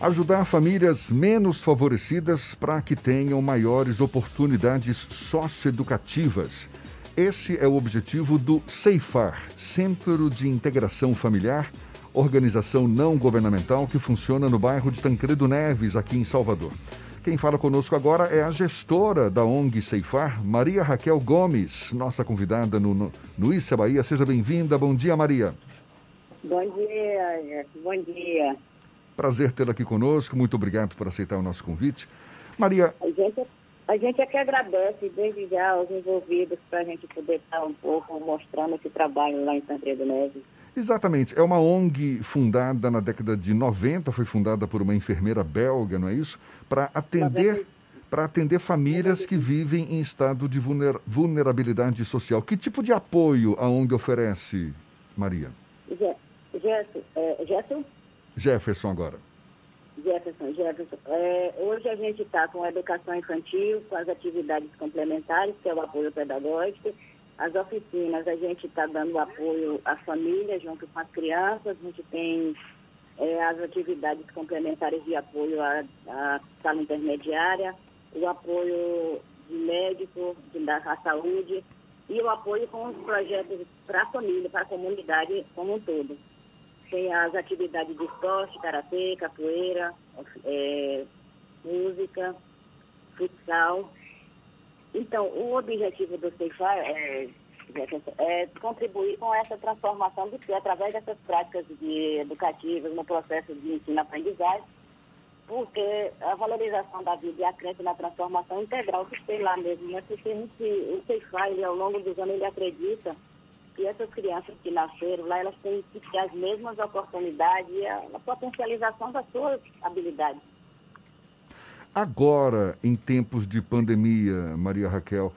Ajudar famílias menos favorecidas para que tenham maiores oportunidades socioeducativas. Esse é o objetivo do CEIFAR, Centro de Integração Familiar, organização não governamental que funciona no bairro de Tancredo Neves, aqui em Salvador. Quem fala conosco agora é a gestora da ONG Ceifar, Maria Raquel Gomes, nossa convidada no, no, no Issa Bahia. Seja bem-vinda. Bom dia, Maria. Bom dia, bom dia. Prazer tê-la aqui conosco. Muito obrigado por aceitar o nosso convite. Maria. A gente, a gente é que agradece desde já aos envolvidos para a gente poder estar um pouco mostrando esse trabalho lá em Tancredo Neves. Exatamente. É uma ONG fundada na década de 90, foi fundada por uma enfermeira belga, não é isso? Para atender, para atender famílias que vivem em estado de vulnerabilidade social. Que tipo de apoio a ONG oferece, Maria? Jefferson, é, Jefferson? Jefferson agora. Jefferson, Jefferson. É, hoje a gente está com a educação infantil, com as atividades complementares, que é o apoio pedagógico, as oficinas, a gente está dando apoio à família junto com as crianças, a gente tem é, as atividades complementares de apoio à, à sala intermediária, o apoio médico, da saúde e o apoio com os projetos para a família, para a comunidade como um todo. Tem as atividades de esporte, karatê, capoeira, é, música, futsal então, o objetivo do CEIFAR é, é, contribuir com essa transformação do ser através dessas práticas de educativas no processo de ensino-aprendizagem, porque a valorização da vida e a crença na transformação integral que tem lá mesmo, né? Porque a gente, o CEIFAR, ao longo dos anos, ele acredita que essas crianças que nasceram lá, elas têm que ter as mesmas oportunidades e a, a potencialização das suas habilidades. Agora, em tempos de pandemia, Maria Raquel,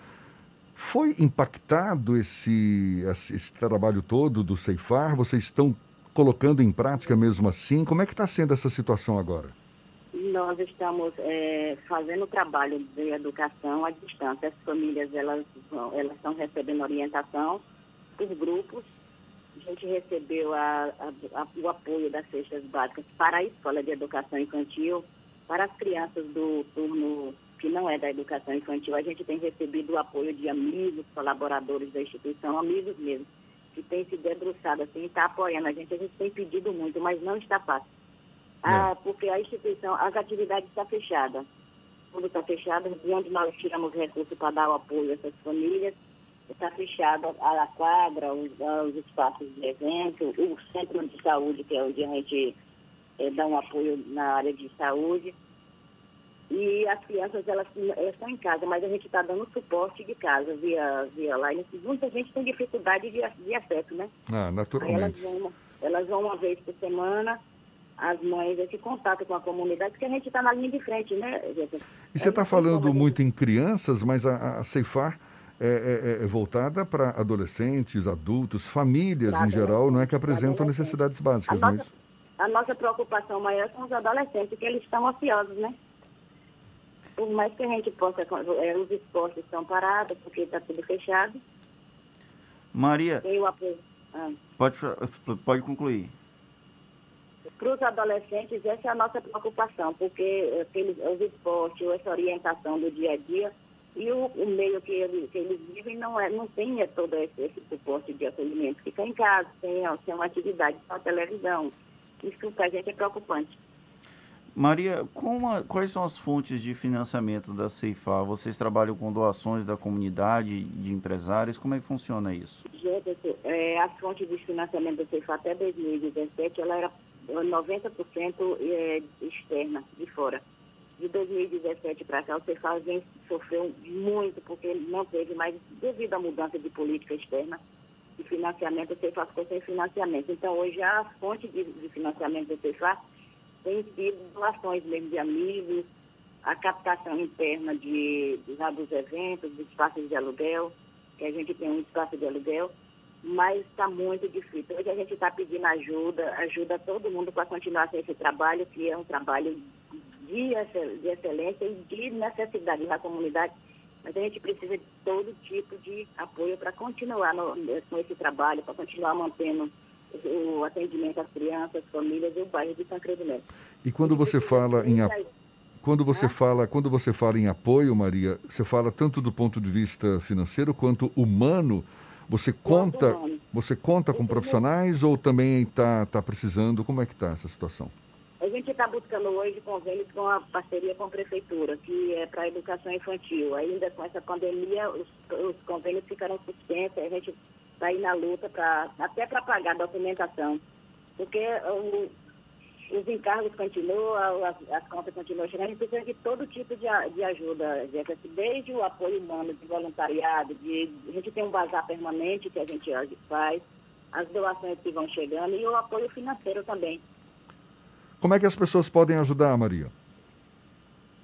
foi impactado esse, esse trabalho todo do Ceifar? Vocês estão colocando em prática mesmo assim? Como é que está sendo essa situação agora? Nós estamos é, fazendo trabalho de educação à distância. As famílias elas, elas estão recebendo orientação por grupos. A gente recebeu a, a, o apoio das cestas básicas para a Escola de Educação Infantil para as crianças do turno que não é da educação infantil, a gente tem recebido o apoio de amigos, colaboradores da instituição, amigos mesmo, que têm se debruçado assim, está apoiando a gente. A gente tem pedido muito, mas não está fácil. Ah, é. porque a instituição, as atividades estão fechadas. Tudo está fechado, de onde nós tiramos recursos para dar o apoio a essas famílias, está fechado a, quadra, os, os espaços de evento, o centro de saúde, que é onde a gente é, dá um apoio na área de saúde. E as crianças, elas, elas estão em casa, mas a gente está dando suporte de casa via, via line. Muita gente tem dificuldade de, de acesso, né? Ah, naturalmente. Elas vão, elas vão uma vez por semana, as mães, esse contato com a comunidade, porque a gente está na linha de frente, né, E você está falando muito em crianças, mas a, a Ceifar é, é, é voltada para adolescentes, adultos, famílias em geral, não é que apresentam necessidades básicas, não é isso? a nossa preocupação maior são os adolescentes, porque eles estão ociosos, né? Por mais que a gente possa, é, os esportes estão parados, porque está tudo fechado. Maria, ah. pode, pode concluir. Para os adolescentes, essa é a nossa preocupação, porque aqueles, os esportes, essa orientação do dia a dia, e o, o meio que eles, que eles vivem não, é, não tem é, todo esse, esse suporte de acolhimento. Fica em casa, tem, tem uma atividade só televisão, isso para a gente é preocupante. Maria, a, quais são as fontes de financiamento da Ceifar? Vocês trabalham com doações da comunidade, de empresários? Como é que funciona isso? Gente, é, a fonte de financiamento da Ceifar até 2017 ela era 90% é, externa, de fora. De 2017 para cá, o Ceifar vem, sofreu muito, porque não teve mais, devido à mudança de política externa, de financiamento, o CEFA ficou sem financiamento. Então, hoje, a fonte de, de financiamento do CEFA tem sido doações mesmo de amigos, a captação interna de, de, dos eventos, dos espaços de aluguel, que a gente tem um espaço de aluguel, mas está muito difícil. Hoje a gente está pedindo ajuda, ajuda todo mundo para continuar esse trabalho, que é um trabalho de, de excelência e de necessidade na comunidade mas a gente precisa de todo tipo de apoio para continuar no, com esse trabalho, para continuar mantendo o atendimento às crianças, famílias e o bairro de Tancredo Neto. E quando você fala em quando você fala quando você fala em apoio, Maria, você fala tanto do ponto de vista financeiro quanto humano. Você conta você conta com profissionais ou também está tá precisando? Como é que está essa situação? Gente está buscando hoje convênios com a parceria com a prefeitura, que é para a educação infantil. Ainda com essa pandemia, os, os convênios ficaram suspensos, a gente está aí na luta pra, até para pagar a documentação. Porque o, os encargos continuam, as, as, contas continuam chegando, a gente precisa de todo tipo de, de ajuda, desde o apoio humano, de voluntariado, de, a gente tem um bazar permanente que a gente faz, as doações que vão chegando e o apoio financeiro também. Como é que as pessoas podem ajudar, Maria?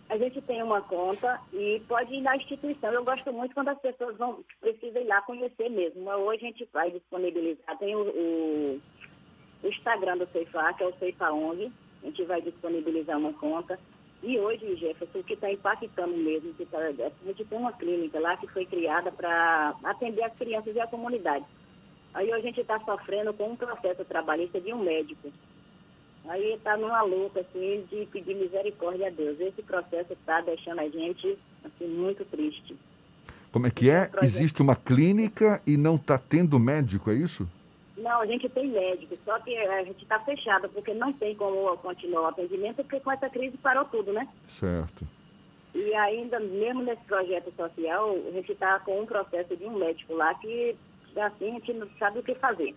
A gente tem uma conta e pode ir na instituição. Eu gosto muito quando as pessoas vão precisam ir lá conhecer mesmo. Hoje a gente vai disponibilizar, tem o, o, Instagram do Ceifar, que é o Ceifa ONG. A gente vai disponibilizar uma conta. E hoje, Jefferson, o que está impactando mesmo, que tá, a gente tem uma clínica lá que foi criada para atender as crianças e a comunidade. Aí a gente está sofrendo com um processo trabalhista de um médico. Aí está numa luta, assim, de pedir misericórdia a Deus. Esse processo está deixando a gente, assim, muito triste. Como é que é? Existe uma clínica e não está tendo médico, é isso? Não, a gente tem médico, só que a gente está fechada, porque não tem como continuar o atendimento, porque com essa crise parou tudo, né? Certo. E ainda, mesmo nesse projeto social, a gente está com um processo de um médico lá que, assim, a gente não sabe o que fazer.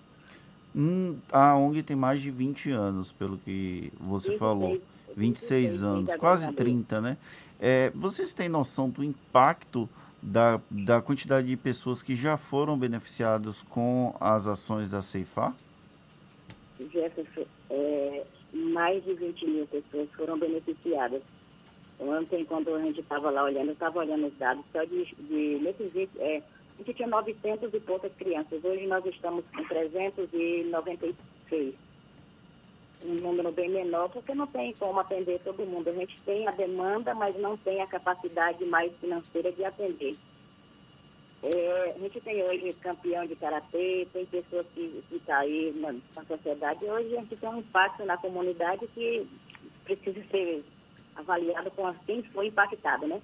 Hum, a ONG tem mais de 20 anos, pelo que você 26, falou. 26, 26 anos, quase 30, né? É, vocês têm noção do impacto da, da quantidade de pessoas que já foram beneficiadas com as ações da Ceifar? Jefferson, é, mais de 20 mil pessoas foram beneficiadas. Ontem, quando a gente estava lá olhando, eu estava olhando os dados, só de, de nesses 20, é, a gente tinha 900 e poucas crianças. Hoje nós estamos com 396. Um número bem menor, porque não tem como atender todo mundo. A gente tem a demanda, mas não tem a capacidade mais financeira de atender. É, a gente tem hoje campeão de karatê, tem pessoas que estão tá aí na, na sociedade. Hoje a gente tem um impacto na comunidade que precisa ser avaliado com quem foi impactado, né?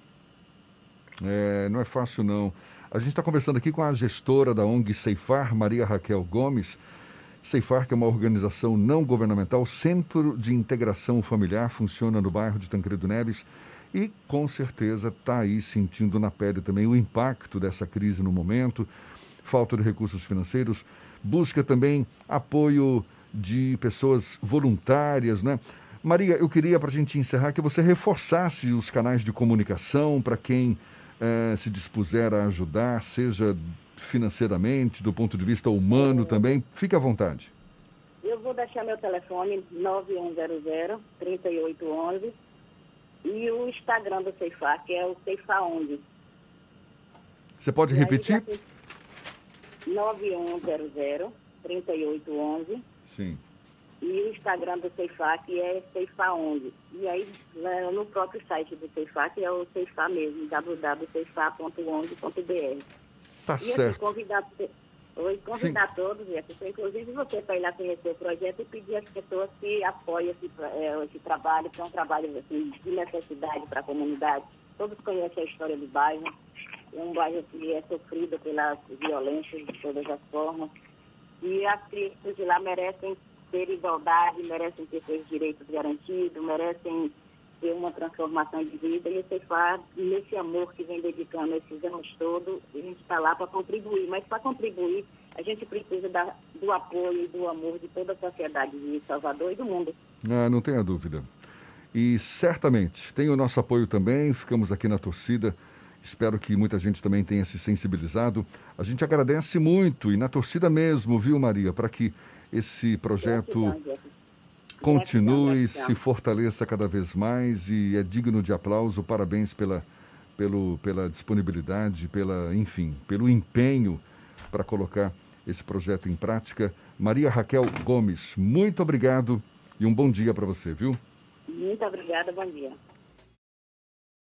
É, não é fácil não. A gente está conversando aqui com a gestora da ONG Ceifar, Maria Raquel Gomes. Ceifar, que é uma organização não governamental, Centro de Integração Familiar, funciona no bairro de Tancredo Neves e com certeza está aí sentindo na pele também o impacto dessa crise no momento, falta de recursos financeiros, busca também apoio de pessoas voluntárias, né? Maria, eu queria para a gente encerrar que você reforçasse os canais de comunicação para quem eh, se dispuser a ajudar, seja financeiramente, do ponto de vista humano também, fique à vontade. Eu vou deixar meu telefone 9100-3811 e o Instagram do Ceifar, que é o Ceifaong. Você pode repetir? 9100-3811. Sim e o Instagram do Ceifar, que é Ceifar11. E aí, no próprio site do Ceifar, que é o Ceifar mesmo, www.ceifar.ong.br. Tá e, certo. Assim, convidar, convidar todos, Jefferson, inclusive você, para ir lá conhecer o projeto e pedir às pessoas que apoiem esse, é, esse trabalho, que é um trabalho assim, de necessidade para a comunidade. Todos conhecem a história do bairro. É um bairro que é sofrido pelas violências de todas as formas. E as crianças de lá merecem ter igualdade, merecem ter seus direitos garantidos, merecem ter uma transformação de vida. E o Ceifar, nesse amor que vem dedicando esses anos todos, a gente está lá para contribuir. Mas para contribuir, a gente precisa da, do apoio e do amor de toda a sociedade de Salvador e do mundo. Ah, não tenha dúvida. E certamente tem o nosso apoio também, ficamos aqui na torcida. Espero que muita gente também tenha se sensibilizado. A gente agradece muito e na torcida mesmo, viu, Maria, para que esse projeto continue, se fortaleça cada vez mais e é digno de aplauso. Parabéns pela, pelo, pela disponibilidade, pela, enfim, pelo empenho para colocar esse projeto em prática. Maria Raquel Gomes, muito obrigado e um bom dia para você, viu? Muito obrigada, bom dia.